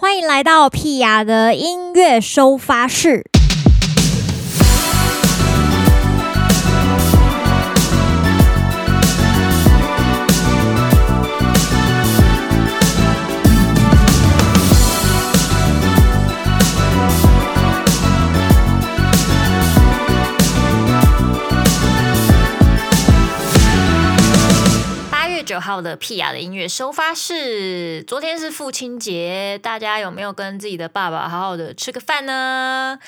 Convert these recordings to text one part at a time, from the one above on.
欢迎来到屁雅的音乐收发室。号的屁雅的音乐收发室，昨天是父亲节，大家有没有跟自己的爸爸好好的吃个饭呢？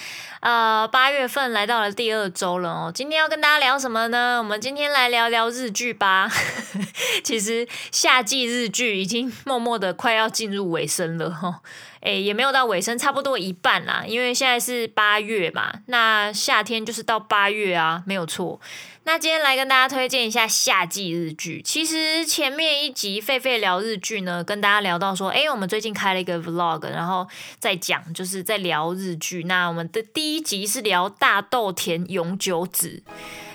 呃，八月份来到了第二周了哦，今天要跟大家聊什么呢？我们今天来聊聊日剧吧。其实夏季日剧已经默默的快要进入尾声了哈，哎，也没有到尾声，差不多一半啦。因为现在是八月嘛，那夏天就是到八月啊，没有错。那今天来跟大家推荐一下夏季日剧。其实前面一集狒狒聊日剧呢，跟大家聊到说，哎，我们最近开了一个 vlog，然后再讲，就是在聊日剧。那我们的第一集是聊大豆田永久子，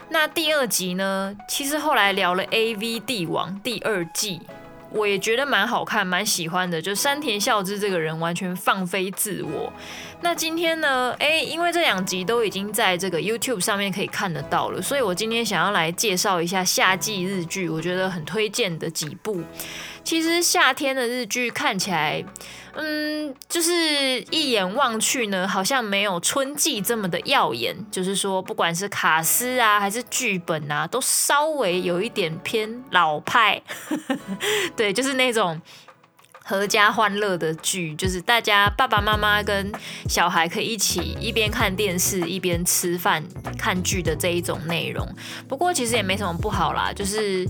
那第二集呢，其实后来聊了 AV 帝王第二季。我也觉得蛮好看，蛮喜欢的。就山田孝之这个人完全放飞自我。那今天呢？诶，因为这两集都已经在这个 YouTube 上面可以看得到了，所以我今天想要来介绍一下夏季日剧，我觉得很推荐的几部。其实夏天的日剧看起来，嗯，就是一眼望去呢，好像没有春季这么的耀眼。就是说，不管是卡司啊，还是剧本啊，都稍微有一点偏老派。对，就是那种合家欢乐的剧，就是大家爸爸妈妈跟小孩可以一起一边看电视一边吃饭看剧的这一种内容。不过其实也没什么不好啦，就是。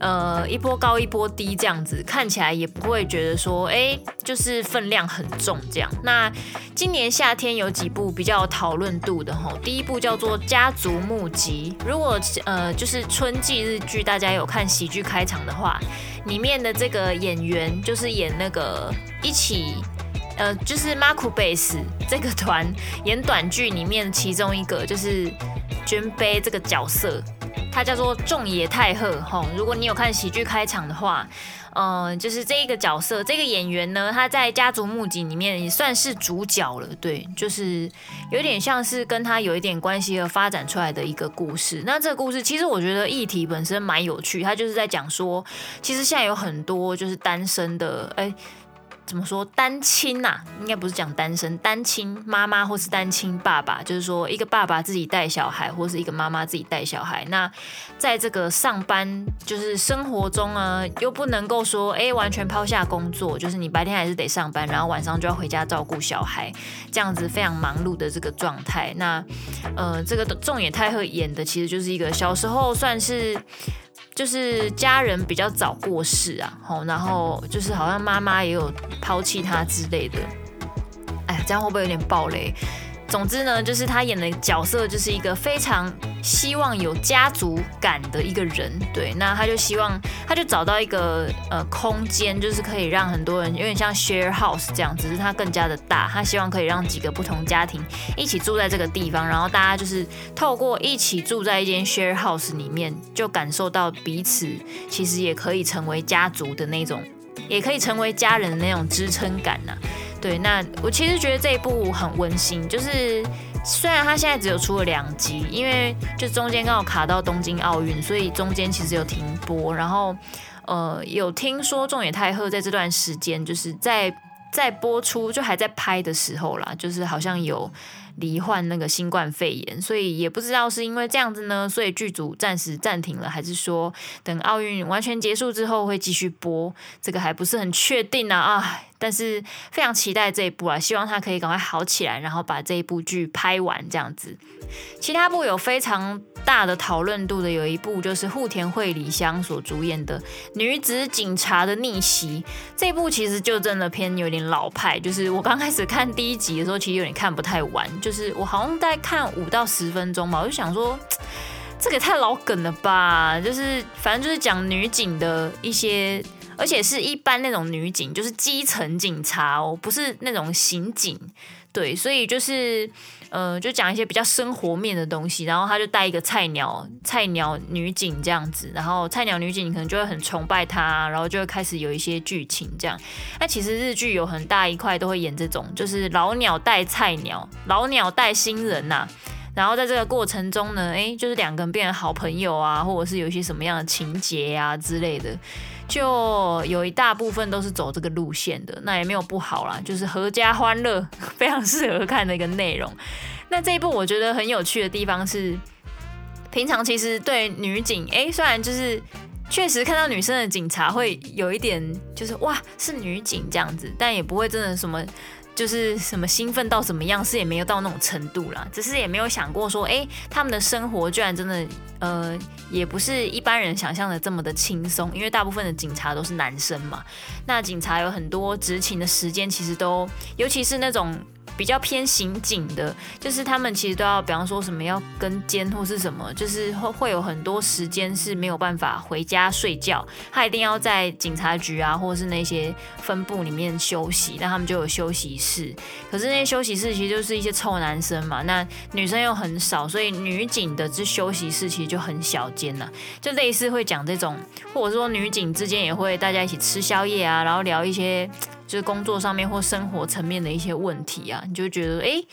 呃，一波高一波低这样子，看起来也不会觉得说，哎，就是分量很重这样。那今年夏天有几部比较有讨论度的吼，第一部叫做《家族募集》。如果呃，就是春季日剧，大家有看喜剧开场的话，里面的这个演员就是演那个一起，呃，就是马库贝斯这个团演短剧里面其中一个，就是捐杯这个角色。他叫做仲野太赫吼，如果你有看喜剧开场的话，嗯、就是这一个角色，这个演员呢，他在家族募集里面也算是主角了，对，就是有点像是跟他有一点关系而发展出来的一个故事。那这个故事其实我觉得议题本身蛮有趣，他就是在讲说，其实现在有很多就是单身的，哎。怎么说单亲呐、应该不是讲单身，单亲妈妈或是单亲爸爸，就是说一个爸爸自己带小孩，或是一个妈妈自己带小孩。那在这个上班就是生活中啊，又不能够说哎完全抛下工作，就是你白天还是得上班，然后晚上就要回家照顾小孩，这样子非常忙碌的这个状态。那呃，这个仲野太贺演的其实就是一个小时候算是。就是家人比较早过世啊，吼，然后就是好像妈妈也有抛弃他之类的，哎，这样会不会有点暴雷？总之呢，就是他演的角色就是一个非常希望有家族感的一个人，对，那他就希望他就找到一个呃空间，就是可以让很多人有点像 share house 这样，只是他更加的大，他希望可以让几个不同家庭一起住在这个地方，然后大家就是透过一起住在一间 share house 里面，就感受到彼此其实也可以成为家族的那种，也可以成为家人的那种支撑感呐、对，那我其实觉得这一部很温馨，就是虽然它现在只有出了两集，因为就中间刚好卡到东京奥运，所以中间其实有停播。然后，呃，有听说中野太贺在这段时间就是在在播出，就还在拍的时候啦，就是好像有。罹患那个新冠肺炎，所以也不知道是因为这样子呢，所以剧组暂时暂停了，还是说等奥运完全结束之后会继续播，这个还不是很确定啊啊！但是非常期待这一部啊，希望他可以赶快好起来，然后把这一部剧拍完这样子。其他部有非常大的讨论度的，有一部就是户田惠梨香所主演的《女子警察的逆袭》。这部其实就真的偏有点老派，就是我刚开始看第一集的时候，其实有点看不太完，就是我好像大概看五到十分钟吧，我就想说，这个太老梗了吧，就是反正就是讲女警的一些。而且是一般那种女警，就是基层警察哦，不是那种刑警。对，所以就是，呃，就讲一些比较生活面的东西，然后他就带一个菜鸟菜鸟女警这样子，然后菜鸟女警可能就会很崇拜他，然后就会开始有一些剧情这样。那其实日剧有很大一块都会演这种，就是老鸟带菜鸟，老鸟带新人呐、然后在这个过程中呢，诶，就是两个人变成好朋友啊，或者是有一些什么样的情节啊之类的，就有一大部分都是走这个路线的。那也没有不好啦，就是合家欢乐，非常适合看的一个内容。那这一部我觉得很有趣的地方是，平常其实对女警，诶，虽然就是确实看到女生的警察会有一点就是哇是女警这样子，但也不会真的什么。就是什么兴奋到怎么样，是也没有到那种程度啦，只是也没有想过说，哎，他们的生活居然真的，呃，也不是一般人想象的这么的轻松，因为大部分的警察都是男生嘛，那警察有很多执勤的时间，其实都，尤其是那种。比较偏刑警的，就是他们其实都要，比方说什么要跟监或是什么，就是会会有很多时间是没有办法回家睡觉，他一定要在警察局啊，或是那些分部里面休息，那他们就有休息室。可是那些休息室其实就是一些臭男生嘛，那女生又很少，所以女警的这休息室其实就很小间呐，就类似会讲这种，或者说女警之间也会大家一起吃宵夜啊，然后聊一些。就是工作上面或生活层面的一些问题啊，你就觉得诶，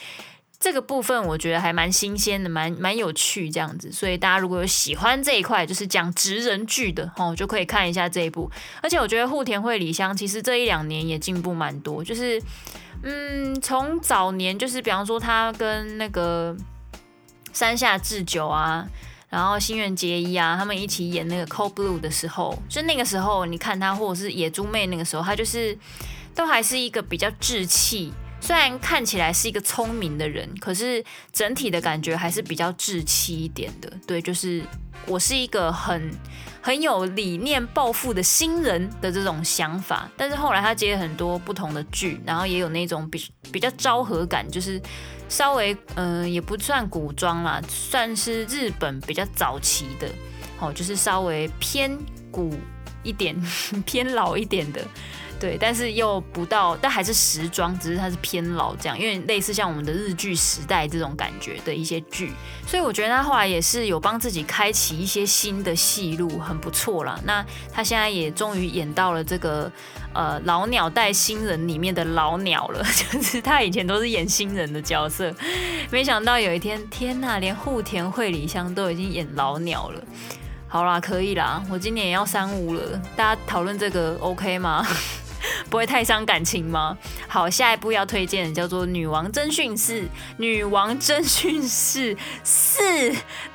这个部分我觉得还蛮新鲜的，蛮蛮有趣这样子。所以大家如果有喜欢这一块，就是讲职人剧的哦，就可以看一下这一部。而且我觉得户田惠里香其实这一两年也进步蛮多，就是嗯，从早年就是比方说他跟那个山下智久啊，然后新垣结衣啊，他们一起演那个 Cold Blue 的时候，就那个时候你看他，或者是野猪妹那个时候，他就是。都还是一个比较稚气，虽然看起来是一个聪明的人，可是整体的感觉还是比较稚气一点的。对，就是我是一个很很有理念、抱负的新人的这种想法。但是后来他接了很多不同的剧，然后也有那种比比较昭和感，就是稍微嗯、也不算古装啦，算是日本比较早期的，哦，就是稍微偏古一点、偏老一点的。对，但是又不到，但还是时装，只是它是偏老这样，因为类似像我们的日剧时代这种感觉的一些剧，所以我觉得他后来也是有帮自己开启一些新的戏路，很不错啦。那他现在也终于演到了这个呃老鸟带新人里面的老鸟了，就是他以前都是演新人的角色，没想到有一天，天呐，连户田惠梨香都已经演老鸟了。好啦，可以啦，我今年也要三五了，大家讨论这个 OK 吗？不会太伤感情吗？好，下一步要推荐的叫做《女王侦讯室》，《女王侦讯室四》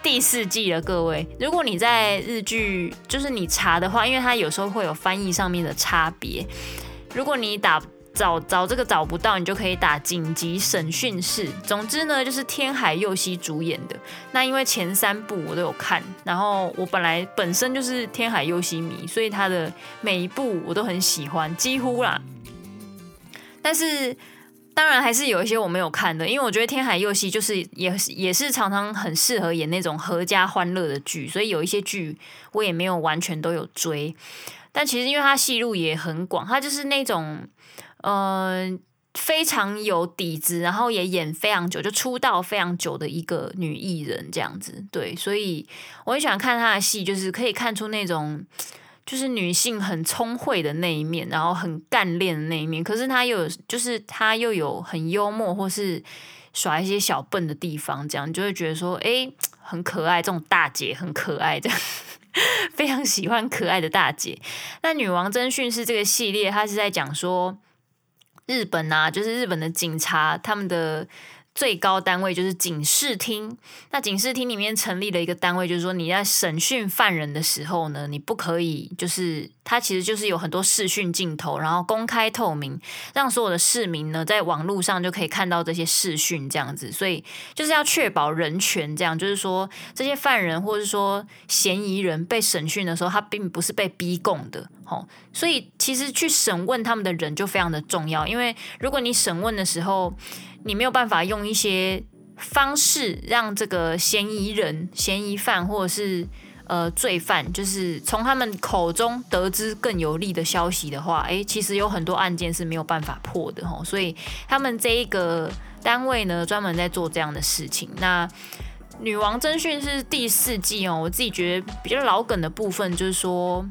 第四季了。各位，如果你在日剧就是你查的话，因为它有时候会有翻译上面的差别，如果你打。找找这个找不到，你就可以打紧急审讯室。总之呢，就是天海佑希主演的。那因为前三部我都有看，然后我本来本身就是天海佑希迷，所以他的每一部我都很喜欢，几乎啦。但是当然还是有一些我没有看的，因为我觉得天海佑希就是也也是常常很适合演那种合家欢乐的剧，所以有一些剧我也没有完全都有追。但其实因为他戏路也很广，他就是那种。嗯、非常有底子，然后也演非常久，就出道非常久的一个女艺人这样子。对，所以我很喜欢看她的戏，就是可以看出那种 就是女性很聪慧的那一面，然后很干练的那一面。可是她又有，就是她又有很幽默或是耍一些小笨的地方，这样就会觉得说，哎，很可爱。这种大姐很可爱，这样 非常喜欢可爱的大姐。那《女王侦讯是》这个系列，它是在讲说。日本、啊，就是日本的警察，他们的最高单位就是警视厅。那警视厅里面成立了一个单位，就是说你在审讯犯人的时候呢，你不可以就是。它其实就是有很多视讯镜头，然后公开透明，让所有的市民呢在网络上就可以看到这些视讯这样子，所以就是要确保人权，这样就是说这些犯人或者说嫌疑人被审讯的时候，他并不是被逼供的，吼，所以其实去审问他们的人就非常的重要，因为如果你审问的时候，你没有办法用一些方式让这个嫌疑人、嫌疑犯或者是。呃罪犯，就是从他们口中得知更有利的消息的话，哎，其实有很多案件是没有办法破的吼，所以他们这一个单位呢，专门在做这样的事情。那女王侦讯是第四季哦，我自己觉得比较老梗的部分就是说。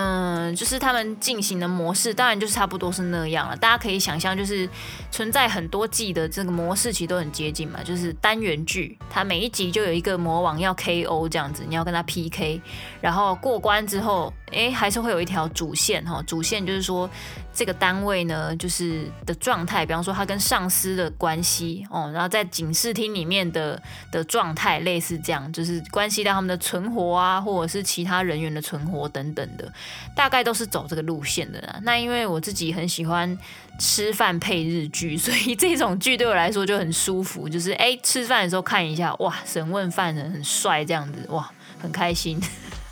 嗯，就是他们进行的模式，当然就是差不多是那样了。大家可以想象，就是存在很多季的这个模式，其实都很接近嘛。就是单元剧，它每一集就有一个魔王要 KO 这样子，你要跟他 PK，然后过关之后，哎，还是会有一条主线哈。主线就是说。这个单位呢，就是的状态，比方说他跟上司的关系哦，然后在警视厅里面的的状态类似这样，就是关系到他们的存活啊，或者是其他人员的存活等等的，大概都是走这个路线的啦。那因为我自己很喜欢吃饭配日剧，所以这种剧对我来说就很舒服，就是哎，吃饭的时候看一下，哇，审问犯人很帅这样子，哇，很开心。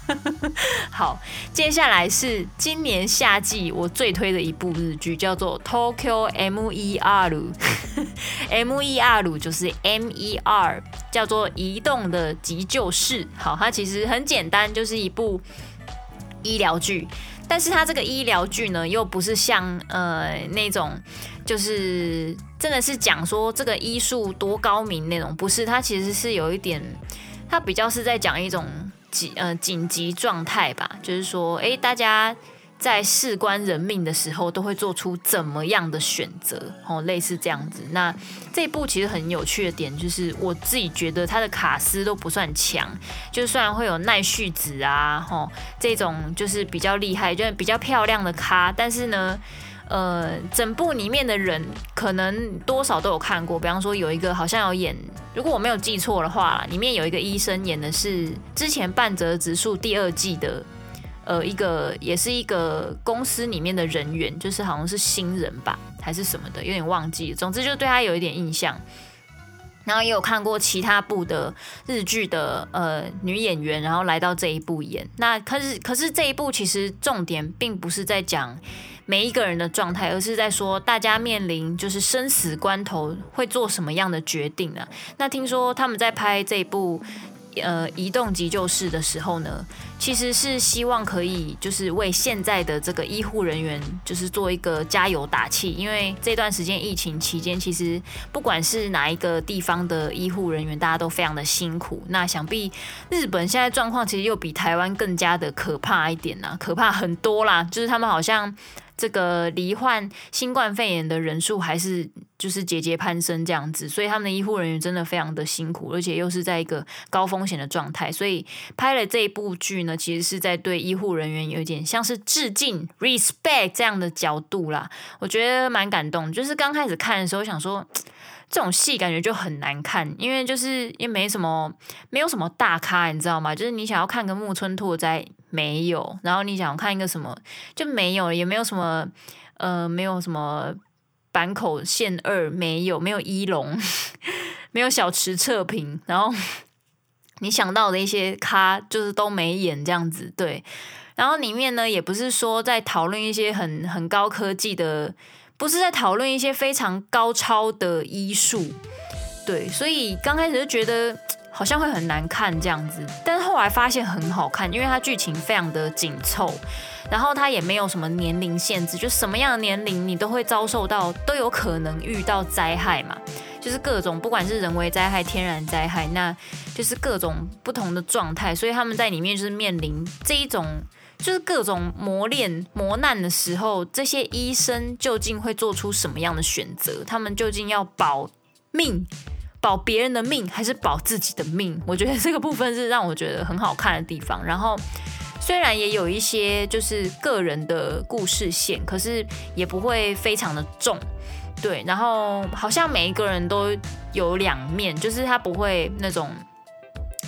好，接下来是今年夏季我最推的一部日剧，叫做《Tokyo MER》。MER 就是 MER，叫做移动的急救室。好，它其实很简单，就是一部医疗剧。但是它这个医疗剧呢，又不是像呃那种，就是真的是讲说这个医术多高明那种，不是。它其实是有一点，它比较是在讲一种。紧呃紧急状态吧，就是说，哎，大家在事关人命的时候，都会做出怎么样的选择？哦，类似这样子。那这一部其实很有趣的点，就是我自己觉得它的卡斯都不算强，就虽然会有奈绪子啊，吼、哦、这种就是比较厉害，就是比较漂亮的咖，但是呢。呃，整部里面的人可能多少都有看过，比方说有一个好像有演，如果我没有记错的话，里面有一个医生演的是之前半泽直树第二季的，呃，一个也是一个公司里面的人员，就是好像是新人吧，还是什么的，有点忘记。总之就对他有一点印象。然后也有看过其他部的日剧的呃女演员，然后来到这一部演。那可是可是这一部其实重点并不是在讲。每一个人的状态，而是在说大家面临就是生死关头会做什么样的决定呢？那听说他们在拍这部呃移动急救室的时候呢，其实是希望可以就是为现在的这个医护人员就是做一个加油打气，因为这段时间疫情期间，其实不管是哪一个地方的医护人员，大家都非常的辛苦。那想必日本现在状况其实又比台湾更加的可怕一点呐，可怕很多啦，就是他们好像。这个罹患新冠肺炎的人数还是就是节节攀升这样子，所以他们的医护人员真的非常的辛苦，而且又是在一个高风险的状态，所以拍了这一部剧呢，其实是在对医护人员有点像是致敬 respect 这样的角度啦，我觉得蛮感动。就是刚开始看的时候，想说这种戏感觉就很难看，因为就是也没什么没有什么大咖，你知道吗？就是你想要看个木村拓哉。没有，然后你想看一个什么就没有，也没有什么，呃，没有什么坂口宪二，没有，没有一龙，没有小池测评，然后你想到的一些咖就是都没演这样子，对。然后里面呢，也不是说在讨论一些很很高科技的，不是在讨论一些非常高超的医术，对。所以刚开始就觉得。好像会很难看这样子，但是后来发现很好看，因为它剧情非常的紧凑，然后它也没有什么年龄限制，就什么样的年龄你都会遭受到，都有可能遇到灾害嘛，就是各种不管是人为灾害、天然灾害，那就是各种不同的状态，所以他们在里面就是面临这一种就是各种磨练、磨难的时候，这些医生究竟会做出什么样的选择？他们究竟要保命？保别人的命还是保自己的命？我觉得这个部分是让我觉得很好看的地方。然后虽然也有一些就是个人的故事线，可是也不会非常的重。对，然后好像每一个人都有两面，就是他不会那种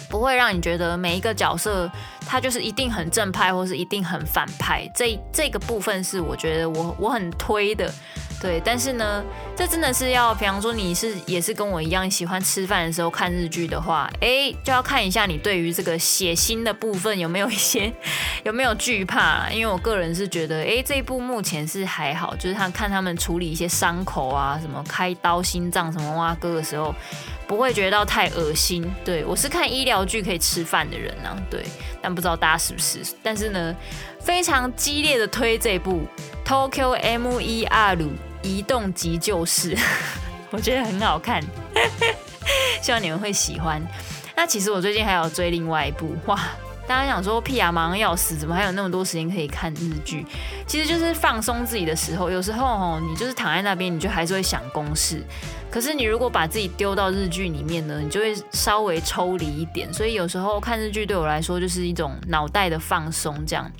不会让你觉得每一个角色他就是一定很正派，或是一定很反派。这这个部分是我觉得我我很推的。对，但是呢，这真的是要，比方说你是也是跟我一样喜欢吃饭的时候看日剧的话，哎，就要看一下你对于这个血腥的部分有没有一些 有没有惧怕。因为我个人是觉得，哎，这一部目前是还好，就是他看他们处理一些伤口啊，什么开刀、心脏什么挖割的时候，不会觉得到太恶心。对，我是看医疗剧可以吃饭的人呢、对，但不知道大家是不是？但是呢，非常激烈的推这部《Tokyo MER 移动急救室》，我觉得很好看，希望你们会喜欢。那其实我最近还有追另外一部，哇！大家想说屁啊，马上要死，怎么还有那么多时间可以看日剧？其实就是放松自己的时候。有时候哦，你就是躺在那边，你就还是会想公事。可是你如果把自己丢到日剧里面呢，你就会稍微抽离一点。所以有时候看日剧对我来说就是一种脑袋的放松。这样。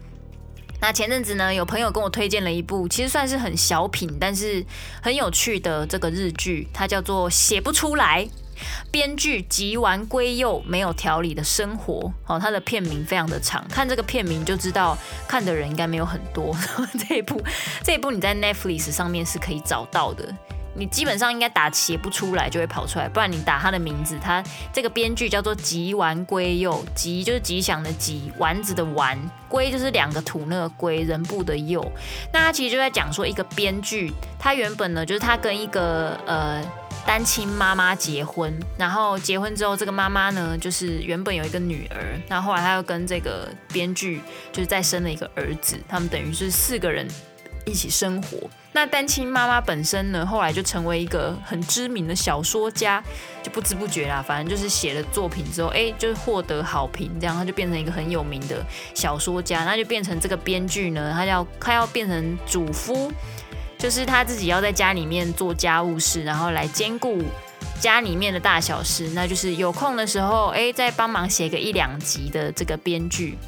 那前阵子呢，有朋友跟我推荐了一部，其实算是很小品，但是很有趣的这个日剧，它叫做《写不出来》。编剧吉丸圭佑没有条理的生活，哦，它的片名非常的长，看这个片名就知道看的人应该没有很多。这一部，这一部你在 Netflix 上面是可以找到的，你基本上应该打写不出来就会跑出来，不然你打他的名字，他这个编剧叫做吉丸圭佑，吉就是吉祥的吉，丸子的丸，圭就是两个土那个圭，人部的佑。那他其实就在讲说一个编剧，他原本呢就是他跟一个呃。单亲妈妈结婚，然后结婚之后，这个妈妈呢，就是原本有一个女儿，那后，后来她又跟这个编剧，就是再生了一个儿子，他们等于是四个人一起生活。那单亲妈妈本身呢，后来就成为一个很知名的小说家，就不知不觉啦，反正就是写了作品之后，哎，就是获得好评，这样他就变成一个很有名的小说家，那就变成这个编剧呢，他要他要变成主夫。就是他自己要在家里面做家务事，然后来兼顾家里面的大小事，那就是有空的时候，哎，再帮忙写个一两集的这个编剧。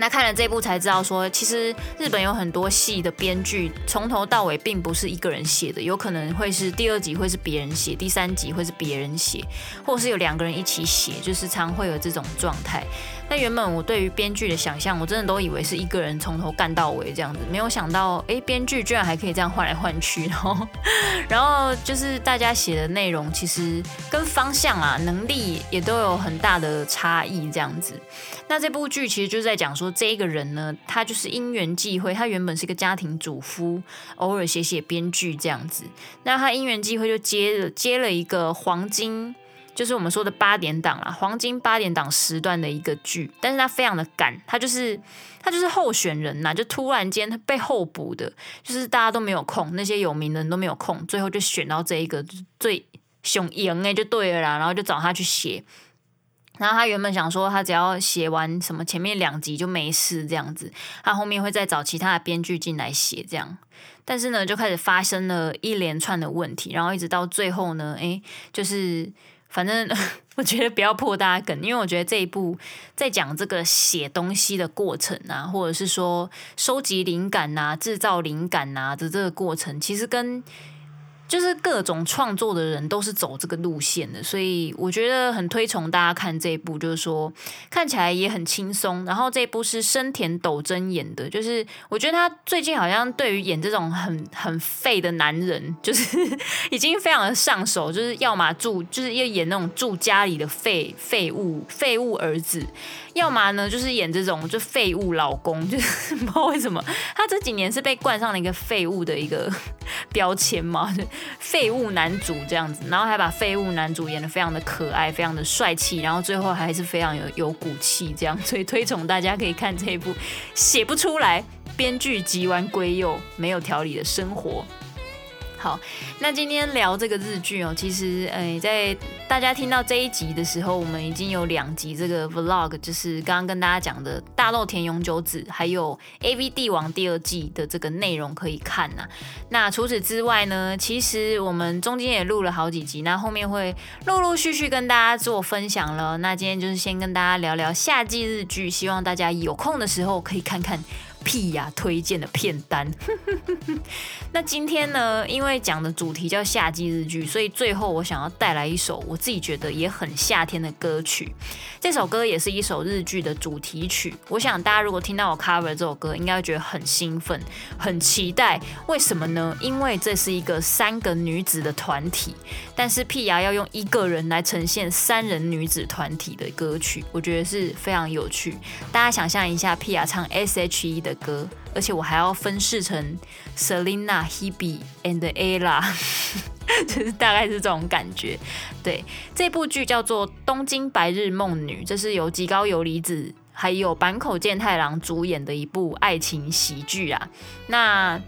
那看了这部才知道说，其实日本有很多戏的编剧从头到尾并不是一个人写的，有可能会是第二集会是别人写，第三集会是别人写，或是有两个人一起写，就是常会有这种状态。那原本我对于编剧的想象，我真的都以为是一个人从头干到尾这样子，没有想到，哎，编剧居然还可以这样换来换去，然后，然后就是大家写的内容其实跟方向啊、能力也都有很大的差异这样子。那这部剧其实就是在讲说。这一个人呢，他就是因缘际会，他原本是个家庭主夫，偶尔写写编剧这样子。那他因缘际会就接了接了一个黄金，就是我们说的八点档啦，黄金八点档时段的一个剧。但是他非常的赶，他就是他就是候选人呐，就突然间被候补的，就是大家都没有空，那些有名的人都没有空，最后就选到这一个最雄赢哎，就对了啦，然后就找他去写。然后他原本想说，他只要写完什么前面两集就没事这样子，他后面会再找其他的编剧进来写这样。但是呢，就开始发生了一连串的问题，然后一直到最后呢，诶，就是反正 我觉得不要破大家梗，因为我觉得这一部在讲这个写东西的过程啊，或者是说收集灵感呐、制造灵感呐的这个过程，其实跟就是各种创作的人都是走这个路线的，所以我觉得很推崇大家看这一部，就是说看起来也很轻松。然后这一部是生田斗真演的，就是我觉得他最近好像对于演这种很很废的男人，就是 已经非常的上手，就是要么住，就是要演那种住家里的废废物废物儿子。要么呢，就是演这种就废物老公，就是 不知道为什么他这几年是被冠上了一个废物的一个 标签嘛，废物男主这样子，然后还把废物男主演得非常的可爱，非常的帅气，然后最后还是非常有有骨气这样，所以推崇大家可以看这一部写不出来，编剧吉丸圭佑没有条理的生活。好，那今天聊这个日剧哦，其实，哎，在大家听到这一集的时候，我们已经有两集这个 vlog，就是刚刚跟大家讲的大豆田永久子，还有 AV 帝王第二季的这个内容可以看呐。那除此之外呢，其实我们中间也录了好几集，那后面会陆陆续续跟大家做分享了。那今天就是先跟大家聊聊夏季日剧，希望大家有空的时候可以看看。屁呀！推荐的片单。那今天呢，因为讲的主题叫夏季日剧，所以最后我想要带来一首我自己觉得也很夏天的歌曲。这首歌也是一首日剧的主题曲。我想大家如果听到我 cover 这首歌，应该会觉得很兴奋、很期待。为什么呢？因为这是一个三个女子的团体，但是屁呀要用一个人来呈现三人女子团体的歌曲，我觉得是非常有趣。大家想象一下，屁呀唱 S.H.E 的。的歌，而且我还要分饰成 Selina、Hebe and Ella，就是大概是这种感觉。对，这部剧叫做《东京白日梦女》，这是由极高游离子还有坂口健太郎主演的一部爱情喜剧啊。那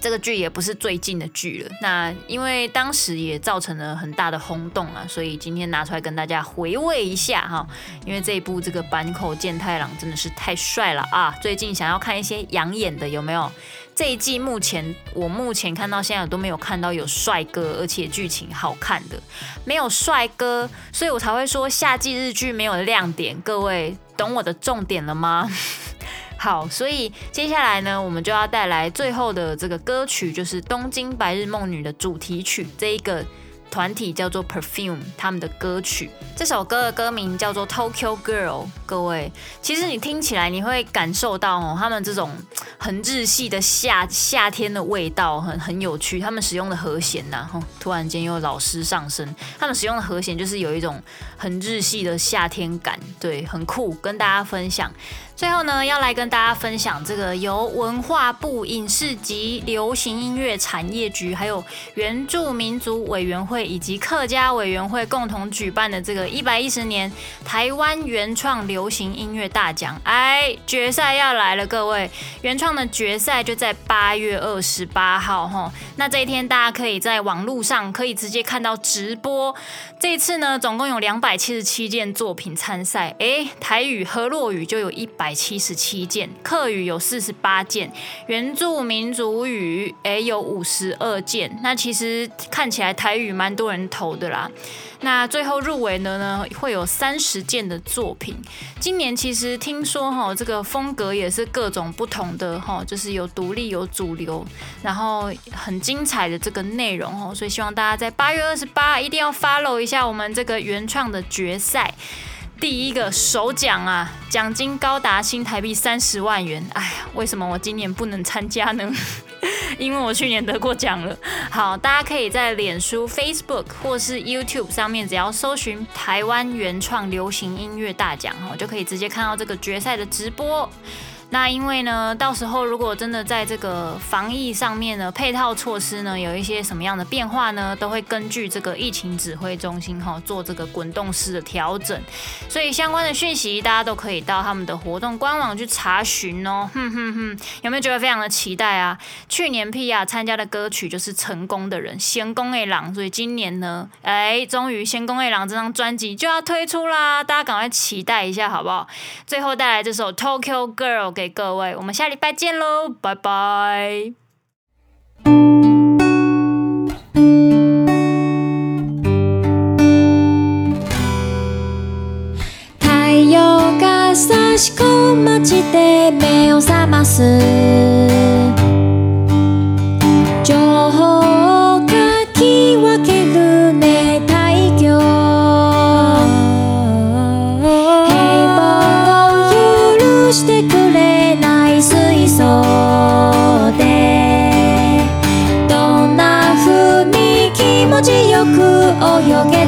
这个剧也不是最近的剧了，那因为当时也造成了很大的轰动啊，所以今天拿出来跟大家回味一下哈。因为这一部这个坂口健太郎真的是太帅了啊！最近想要看一些养眼的有没有？这一季目前我目前看到现在我都没有看到有帅哥，而且剧情好看的，没有帅哥，所以我才会说夏季日剧没有亮点。各位懂我的重点了吗？好，所以接下来呢，我们就要带来最后的这个歌曲，就是《东京白日梦女》的主题曲，这一个。团体叫做 Perfume，他们的歌曲，这首歌的歌名叫做 Tokyo Girl。各位，其实你听起来你会感受到哦，他们这种很日系的夏夏天的味道，很很有趣。他们使用的和弦呐，吼，突然间又老师上身，他们使用的和弦就是有一种很日系的夏天感，对，很酷，跟大家分享。最后呢，要来跟大家分享这个由文化部影视及流行音乐产业局，还有原住民族委员会以及客家委员会共同举办的这个一百一十年台湾原创流行音乐大奖。哎，决赛要来了，各位，原创的决赛就在八月二十八号哈。那这一天大家可以在网络上可以直接看到直播。这次呢，总共有两百七十七件作品参赛。哎，台语河洛语就有一百。七十七件，客语有四十八件，原住民族语诶有五十二件。那其实看起来台语蛮多人投的啦。那最后入围的呢，会有三十件的作品。今年其实听说哈，这个风格也是各种不同的哈，就是有独立有主流，然后很精彩的这个内容哈。所以希望大家在八月二十八一定要 follow 一下我们这个原创的决赛。第一个首奖啊，奖金高达新台币三十万元。哎呀，为什么我今年不能参加呢？因为我去年得过奖了。好，大家可以在脸书、Facebook 或是 YouTube 上面，只要搜寻台湾原创流行音乐大奖，哈，就可以直接看到这个决赛的直播。那因为呢，到时候如果真的在这个防疫上面呢，配套措施呢，有一些什么样的变化呢，都会根据这个疫情指挥中心哈做这个滚动式的调整。所以相关的讯息，大家都可以到他们的活动官网去查询哦。哼哼哼，有没有觉得非常的期待啊？去年 P.R. 参加的歌曲就是《成功的人》，仙公卫郎，所以今年呢，哎，终于仙公卫郎这张专辑就要推出啦，大家赶快期待一下好不好？最后带来这首《Tokyo Girl》。给各位，我们下礼拜见喽，拜拜。太阳が差し込む街で目を覚ます 梦见